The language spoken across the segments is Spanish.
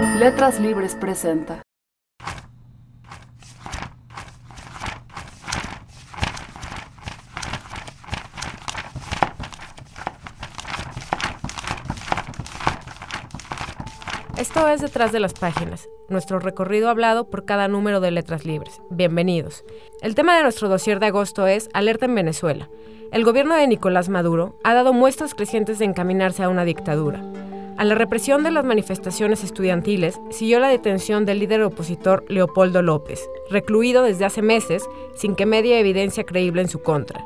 Letras Libres presenta. Esto es Detrás de las Páginas, nuestro recorrido hablado por cada número de Letras Libres. Bienvenidos. El tema de nuestro dossier de agosto es Alerta en Venezuela. El gobierno de Nicolás Maduro ha dado muestras crecientes de encaminarse a una dictadura. A la represión de las manifestaciones estudiantiles siguió la detención del líder opositor Leopoldo López, recluido desde hace meses sin que medie evidencia creíble en su contra.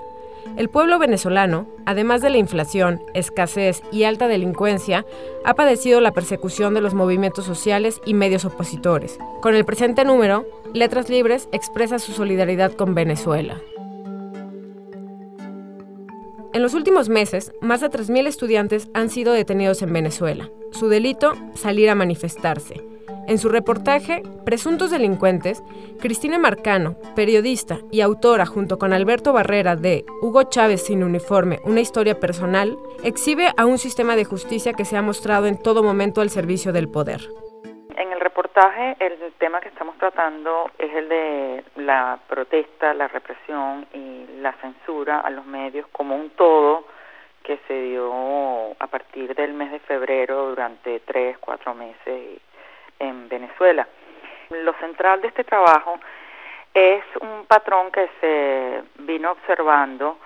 El pueblo venezolano, además de la inflación, escasez y alta delincuencia, ha padecido la persecución de los movimientos sociales y medios opositores. Con el presente número, Letras Libres expresa su solidaridad con Venezuela. En los últimos meses, más de 3.000 estudiantes han sido detenidos en Venezuela. Su delito, salir a manifestarse. En su reportaje, Presuntos Delincuentes, Cristina Marcano, periodista y autora junto con Alberto Barrera de Hugo Chávez sin uniforme, una historia personal, exhibe a un sistema de justicia que se ha mostrado en todo momento al servicio del poder. El tema que estamos tratando es el de la protesta, la represión y la censura a los medios como un todo que se dio a partir del mes de febrero durante tres, cuatro meses en Venezuela. Lo central de este trabajo es un patrón que se vino observando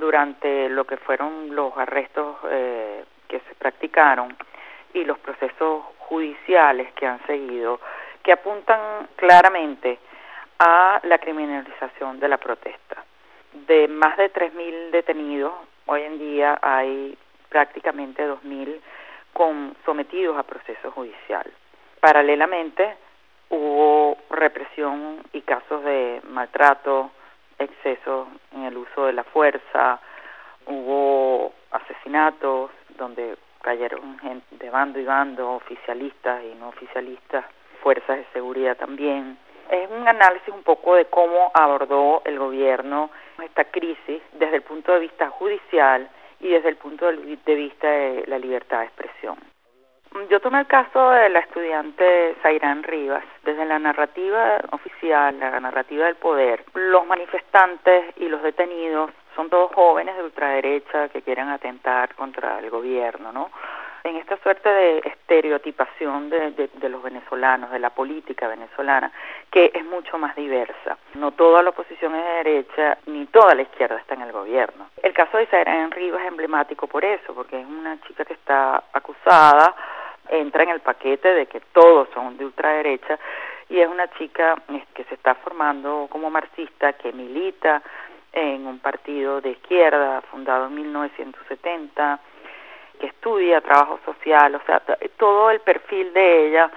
durante lo que fueron los arrestos eh, que se practicaron y los procesos judiciales que han seguido, que apuntan claramente a la criminalización de la protesta. De más de 3.000 detenidos, hoy en día hay prácticamente 2.000 con, sometidos a proceso judicial. Paralelamente, hubo represión y casos de maltrato, excesos en el uso de la fuerza, hubo asesinatos donde cayeron gente de bando y bando, oficialistas y no oficialistas, fuerzas de seguridad también. Es un análisis un poco de cómo abordó el gobierno esta crisis desde el punto de vista judicial y desde el punto de vista de la libertad de expresión. Yo tomé el caso de la estudiante Zairán Rivas. Desde la narrativa oficial, la narrativa del poder, los manifestantes y los detenidos son todos jóvenes de ultraderecha que quieren atentar contra el gobierno, ¿no? En esta suerte de estereotipación de, de, los venezolanos, de la política venezolana, que es mucho más diversa. No toda la oposición es de derecha, ni toda la izquierda está en el gobierno. El caso de Zairán Rivas es emblemático por eso, porque es una chica que está acusada entra en el paquete de que todos son de ultraderecha y es una chica que se está formando como marxista, que milita en un partido de izquierda fundado en 1970, que estudia trabajo social, o sea, todo el perfil de ella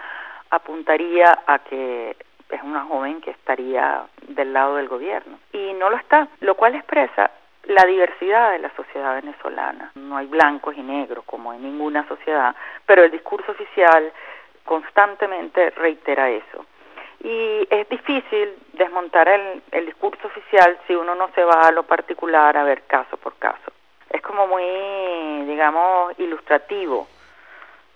apuntaría a que es una joven que estaría del lado del gobierno y no lo está, lo cual expresa la diversidad de la sociedad venezolana. No hay blancos y negros como en ninguna sociedad, pero el discurso oficial constantemente reitera eso. Y es difícil desmontar el, el discurso oficial si uno no se va a lo particular a ver caso por caso. Es como muy, digamos, ilustrativo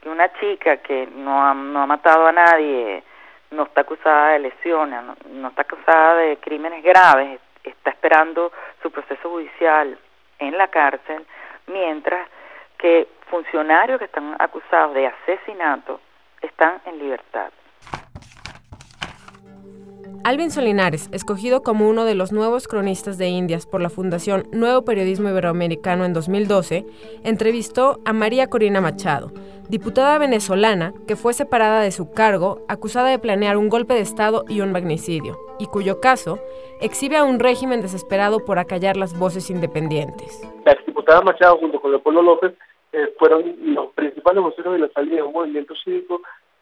que una chica que no ha, no ha matado a nadie, no está acusada de lesiones, no está acusada de crímenes graves, está esperando su proceso judicial en la cárcel, mientras que funcionarios que están acusados de asesinato están en libertad. Alvin Solinares, escogido como uno de los nuevos cronistas de Indias por la Fundación Nuevo Periodismo Iberoamericano en 2012, entrevistó a María Corina Machado, diputada venezolana que fue separada de su cargo acusada de planear un golpe de Estado y un magnicidio, y cuyo caso exhibe a un régimen desesperado por acallar las voces independientes. La exdiputada Machado junto con Leopoldo López eh, fueron los principales voceros de la salida de un movimiento cívico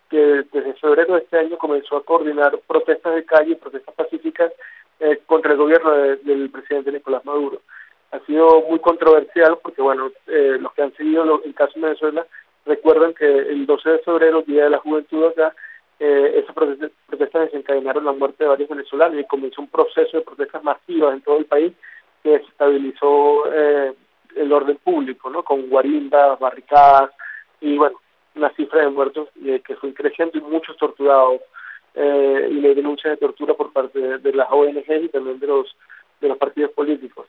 que desde febrero de este año comenzó a coordinar protestas de calle y protestas pacíficas eh, contra el gobierno del presidente Nicolás Maduro. Ha sido muy controversial porque, bueno, eh, los que han seguido el caso de Venezuela recuerdan que el 12 de febrero, Día de la Juventud acá, eh, esas protestas, desencadenaron la muerte de varios venezolanos y comenzó un proceso de protestas masivas en todo el país que desestabilizó eh, el orden público, ¿no? Con guarindas, barricadas y, bueno, una cifra de muertos que fue creciendo y muchos torturados eh, y la denuncia de tortura por parte de, las ONG y también de los de los partidos políticos.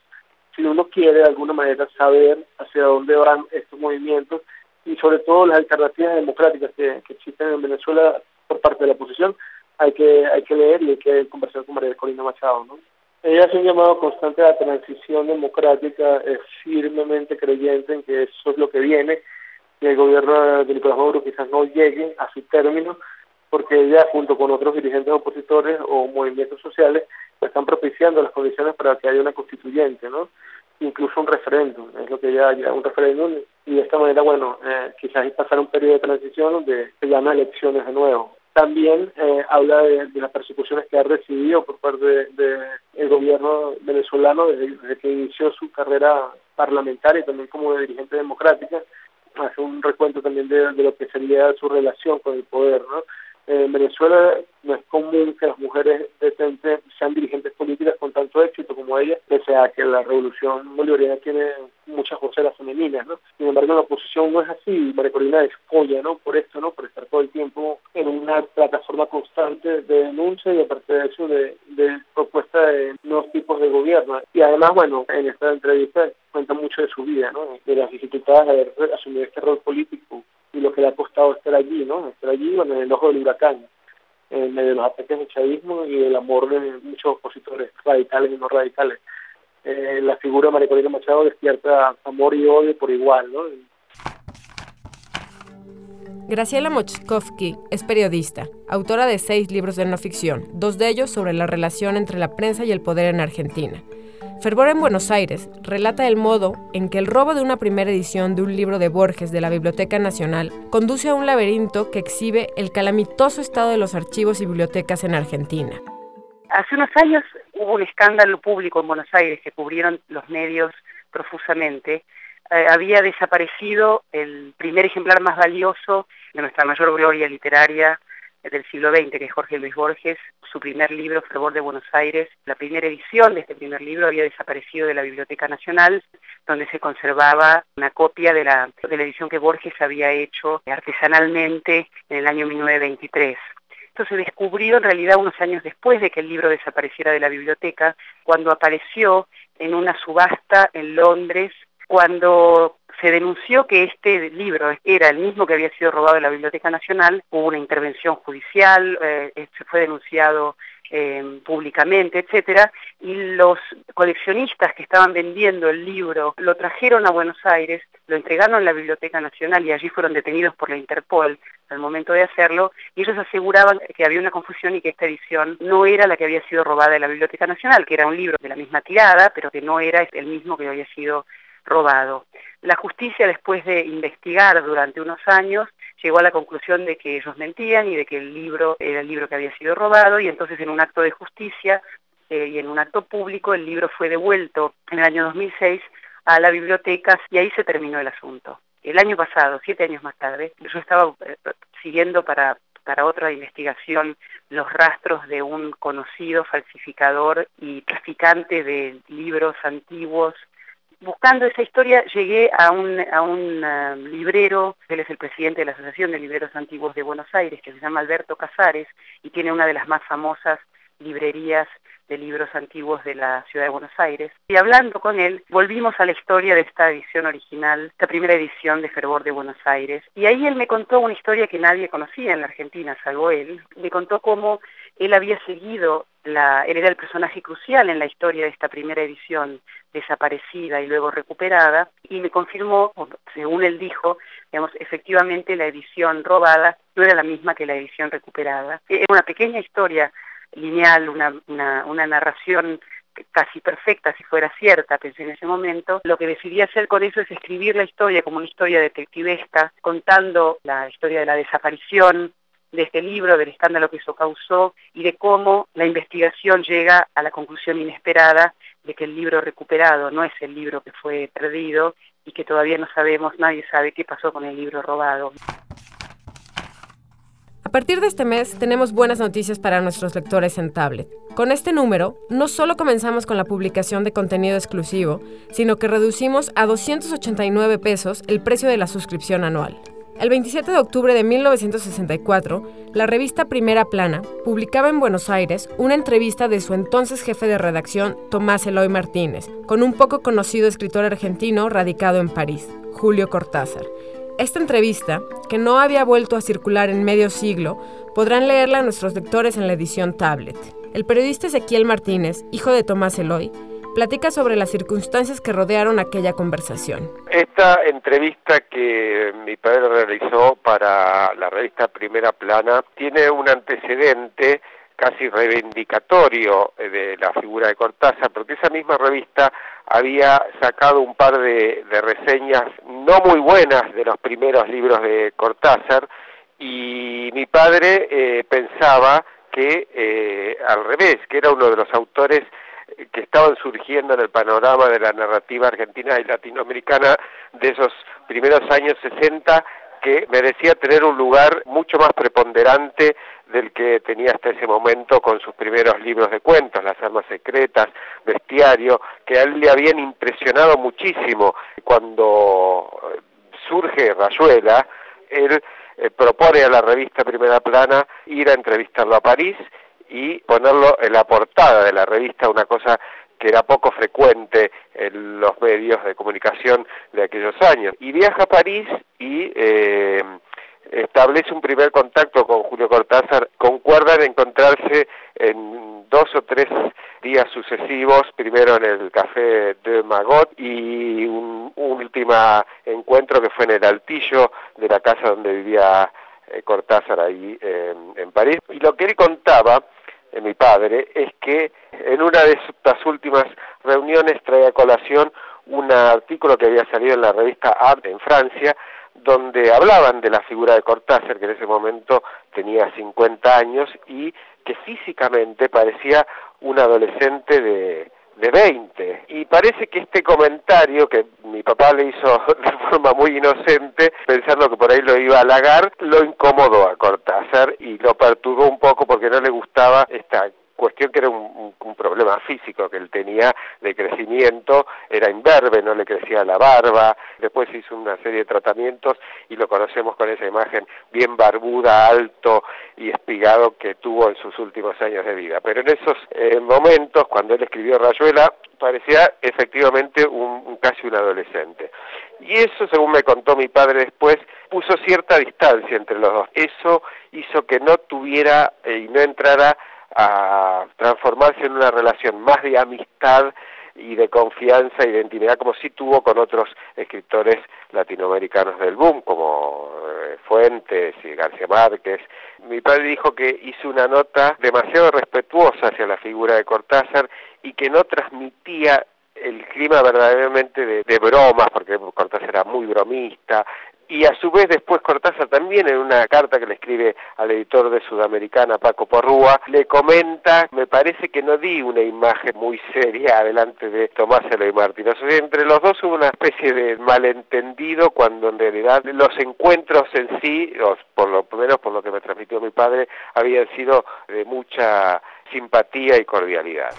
Si uno quiere de alguna manera saber hacia dónde van estos movimientos y sobre todo las alternativas democráticas que, existen en Venezuela por parte de la oposición, hay que hay que leer y hay que conversar con María Corina Machado, ¿no? Ella hace un llamado constante a la transición democrática, es firmemente creyente en que eso es lo que viene, y el gobierno de Nicolás Maduro quizás no llegue a su término, porque ella junto con otros dirigentes opositores o movimientos sociales están propiciando las condiciones para que haya una constituyente, ¿no? Incluso un referéndum, es lo que ya haya un referéndum y de esta manera, bueno, eh, quizás pasar un periodo de transición donde se llama elecciones de nuevo. También eh, habla de, las persecuciones que ha recibido por parte del de, gobierno venezolano desde, que inició su carrera parlamentaria y también como dirigente democrática. Hace un recuento también de, de lo que sería su relación con el poder, ¿no? en Venezuela no es común que las mujeres detentes sean dirigentes políticas con tanto éxito como ella, pese a que la revolución bolivariana tiene muchas voceras femeninas, ¿no? Sin embargo, la oposición no es así, María Corina es polla, ¿no? Por esto, ¿no? Por estar todo el tiempo en una plataforma constante de denuncia y aparte de eso de, de propuesta de nuevos tipos de gobierno. Y además, bueno, en esta entrevista cuenta mucho de su vida. De las dificultades de haber asumido este rol político y lo que le ha costado estar allí, ¿no? Estar allí, bueno, en el ojo del huracán, en medio de los ataques del chavismo y el amor de muchos opositores radicales y no radicales. Eh, la figura de María Corina Machado despierta amor y odio por igual, ¿no? Graciela Mochkovsky es periodista, autora de seis libros de no ficción, dos de ellos sobre la relación entre la prensa y el poder en Argentina. Fervor en Buenos Aires relata el modo en que el robo de una primera edición de un libro de Borges de la Biblioteca Nacional conduce a un laberinto que exhibe el calamitoso estado de los archivos y bibliotecas en Argentina. Hace unos años hubo un escándalo público en Buenos Aires que cubrieron los medios profusamente. Eh, había desaparecido el primer ejemplar más valioso de nuestra mayor gloria literaria del siglo XX, que es Jorge Luis Borges, su primer libro, Fervor de Buenos Aires. La primera edición de este primer libro había desaparecido de la Biblioteca Nacional, donde se conservaba una copia de la, de la edición que Borges había hecho artesanalmente en el año 1923. Esto se descubrió en realidad unos años después de que el libro desapareciera de la biblioteca, cuando apareció en una subasta en Londres, cuando se denunció que este libro era el mismo que había sido robado de la Biblioteca Nacional, hubo una intervención judicial, eh, fue denunciado eh, públicamente, etcétera, y los coleccionistas que estaban vendiendo el libro lo trajeron a Buenos Aires, lo entregaron a la Biblioteca Nacional y allí fueron detenidos por la Interpol al momento de hacerlo, y ellos aseguraban que había una confusión y que esta edición no era la que había sido robada de la Biblioteca Nacional, que era un libro de la misma tirada, pero que no era el mismo que había sido robado. La justicia, después de investigar durante unos años, llegó a la conclusión de que ellos mentían y de que el libro era el libro que había sido robado y entonces en un acto de justicia eh, y en un acto público el libro fue devuelto en el año 2006 a la biblioteca y ahí se terminó el asunto. El año pasado, siete años más tarde, yo estaba eh, siguiendo para, para otra investigación los rastros de un conocido falsificador y traficante de libros antiguos buscando esa historia llegué a un, a un eh, librero, él es el presidente de la Asociación de Libreros Antiguos de Buenos Aires, que se llama Alberto Casares, y tiene una de las más famosas librerías de libros antiguos de la ciudad de Buenos Aires. Y hablando con él, volvimos a la historia de esta edición original, esta primera edición de Fervor de Buenos Aires. Y ahí él me contó una historia que nadie conocía en la Argentina, salvo él. Me contó cómo él había seguido, la, él era el personaje crucial en la historia de esta primera edición, desaparecida y luego recuperada, y me confirmó, según él dijo, digamos, efectivamente la edición robada no era la misma que la edición recuperada. Era una pequeña historia lineal, una, una, una narración casi perfecta si fuera cierta, pensé en ese momento, lo que decidí hacer con eso es escribir la historia como una historia detectivesca, contando la historia de la desaparición de este libro, del escándalo que eso causó y de cómo la investigación llega a la conclusión inesperada de que el libro recuperado no es el libro que fue perdido y que todavía no sabemos, nadie sabe qué pasó con el libro robado. A partir de este mes tenemos buenas noticias para nuestros lectores en tablet. Con este número, no solo comenzamos con la publicación de contenido exclusivo, sino que reducimos a 289 pesos el precio de la suscripción anual. El 27 de octubre de 1964, la revista Primera Plana publicaba en Buenos Aires una entrevista de su entonces jefe de redacción, Tomás Eloy Martínez, con un poco conocido escritor argentino radicado en París, Julio Cortázar. Esta entrevista, que no había vuelto a circular en medio siglo, podrán leerla nuestros lectores en la edición tablet. El periodista Ezequiel Martínez, hijo de Tomás Eloy, platica sobre las circunstancias que rodearon aquella conversación. Esta entrevista que mi padre realizó para la revista Primera Plana tiene un antecedente casi reivindicatorio de la figura de Cortázar, porque esa misma revista había sacado un par de, reseñas no muy buenas de los primeros libros de Cortázar, y mi padre eh, pensaba que eh, al revés, que era uno de los autores que estaban surgiendo en el panorama de la narrativa argentina y latinoamericana de esos primeros años 60 que merecía tener un lugar mucho más preponderante del que tenía hasta ese momento con sus primeros libros de cuentos, Las armas secretas, Bestiario, que a él le habían impresionado muchísimo. Cuando surge Rayuela, él eh, propone a la revista Primera Plana ir a entrevistarlo a París y ponerlo en la portada de la revista, una cosa que era poco frecuente en los medios de comunicación de aquellos años. Y viaja a París y eh, establece un primer contacto con Julio Cortázar, concuerdan encontrarse en dos o tres días sucesivos, primero en el Café de Magot y un, último encuentro que fue en el altillo de la casa donde vivía eh, Cortázar ahí en París. Y lo que él contaba de mi padre es que en una de estas últimas reuniones trae a colación un artículo que había salido en la revista Art en Francia, donde hablaban de la figura de Cortázar, que en ese momento tenía 50 años y que físicamente parecía un adolescente de, de 20. Y parece que este comentario que mi papá le hizo de forma muy inocente, pensando que por ahí lo iba a halagar, lo incomodó a Cortázar y lo perturbó un poco porque no le gustaba esta cuestión que era un, problema físico que él tenía de crecimiento, era imberbe, no le crecía la barba, después hizo una serie de tratamientos y lo conocemos con esa imagen bien barbuda, alto y espigado que tuvo en sus últimos años de vida. Pero en esos eh, momentos, cuando él escribió Rayuela, parecía efectivamente un, casi un adolescente. Y eso, según me contó mi padre después, puso cierta distancia entre los dos. Eso hizo que no tuviera eh, y no entrara a transformarse en una relación más de amistad y de confianza y de intimidad como sí tuvo con otros escritores latinoamericanos del boom como eh, Fuentes y García Márquez. Mi padre dijo que hizo una nota demasiado respetuosa hacia la figura de Cortázar y que no transmitía el clima verdaderamente de, de, bromas, porque Cortázar era muy bromista, y a su vez después Cortázar también en una carta que le escribe al editor de Sudamericana, Paco Porrúa, le comenta, me parece que no di una imagen muy seria adelante de Tomás Eloy Martínez. O sea, entre los dos hubo una especie de malentendido cuando en realidad los encuentros en sí, por lo menos por lo que me transmitió mi padre, habían sido de mucha simpatía y cordialidad.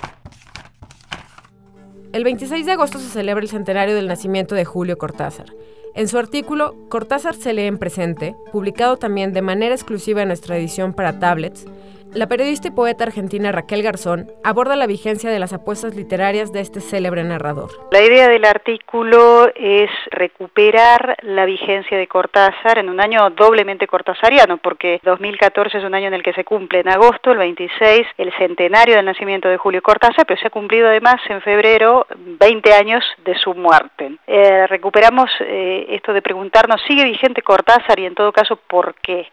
El 26 de agosto se celebra el centenario del nacimiento de Julio Cortázar. En su artículo Cortázar se lee en presente, publicado también de manera exclusiva en nuestra edición para tablets, la periodista y poeta argentina Raquel Garzón aborda la vigencia de las apuestas literarias de este célebre narrador. La idea del artículo es recuperar la vigencia de Cortázar en un año doblemente cortázariano, porque 2014 es un año en el que se cumple en agosto, el 26, el centenario del nacimiento de Julio Cortázar, pero se ha cumplido además en febrero 20 años de su muerte. Eh, recuperamos eh, esto de preguntarnos, ¿sigue vigente Cortázar y en todo caso por qué?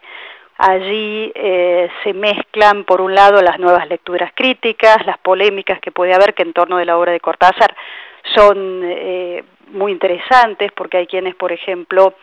Allí eh, se mezclan, por un lado, las nuevas lecturas críticas, las polémicas que puede haber que en torno de la obra de Cortázar son eh, muy interesantes porque hay quienes, por ejemplo,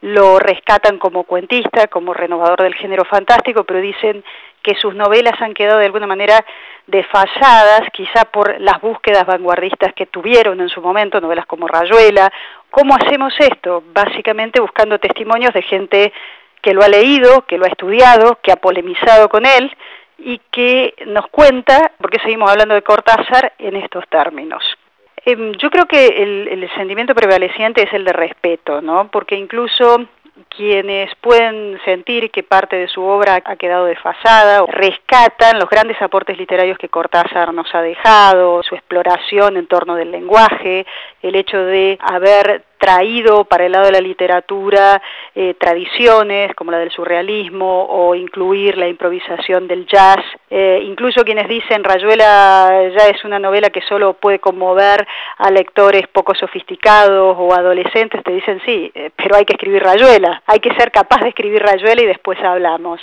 lo rescatan como cuentista, como renovador del género fantástico, pero dicen que sus novelas han quedado de alguna manera desfasadas, quizá por las búsquedas vanguardistas que tuvieron en su momento, novelas como Rayuela. ¿Cómo hacemos esto? Básicamente buscando testimonios de gente que lo ha leído, que lo ha estudiado, que ha polemizado con él y que nos cuenta por qué seguimos hablando de Cortázar en estos términos. Em, yo creo que el, sentimiento prevaleciente es el de respeto, ¿no? Porque incluso quienes pueden sentir que parte de su obra ha quedado desfasada, rescatan los grandes aportes literarios que Cortázar nos ha dejado, su exploración en torno del lenguaje, el hecho de haber traído para el lado de la literatura eh, tradiciones como la del surrealismo o incluir la improvisación del jazz. Eh, incluso quienes dicen Rayuela ya es una novela que solo puede conmover a lectores poco sofisticados o adolescentes, te dicen sí, eh, pero hay que escribir Rayuela, hay que ser capaz de escribir Rayuela y después hablamos.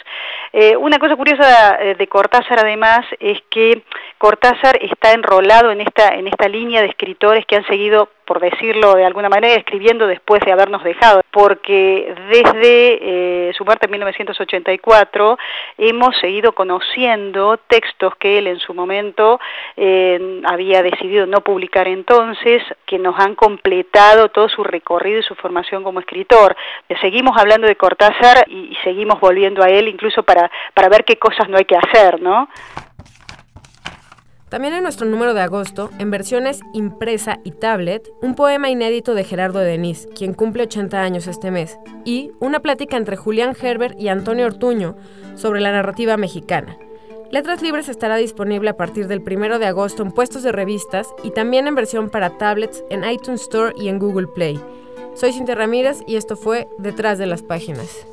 una cosa curiosa de Cortázar además es que Cortázar está enrolado en esta, en esta línea de escritores que han seguido por decirlo de alguna manera, escribiendo después de habernos dejado, porque desde eh, su muerte en 1984 hemos seguido conociendo textos que él en su momento eh, había decidido no publicar entonces, que nos han completado todo su recorrido y su formación como escritor. Seguimos hablando de Cortázar y, y seguimos volviendo a él incluso para, para ver qué cosas no hay que hacer, ¿no? También en nuestro número de agosto, en versiones impresa y tablet, un poema inédito de Gerardo Denis, quien cumple 80 años este mes, y una plática entre Julián Herbert y Antonio Ortuño sobre la narrativa mexicana. Letras Libres estará disponible a partir del 1 de agosto en puestos de revistas y también en versión para tablets en iTunes Store y en Google Play. Soy Cintia Ramírez y esto fue Detrás de las Páginas.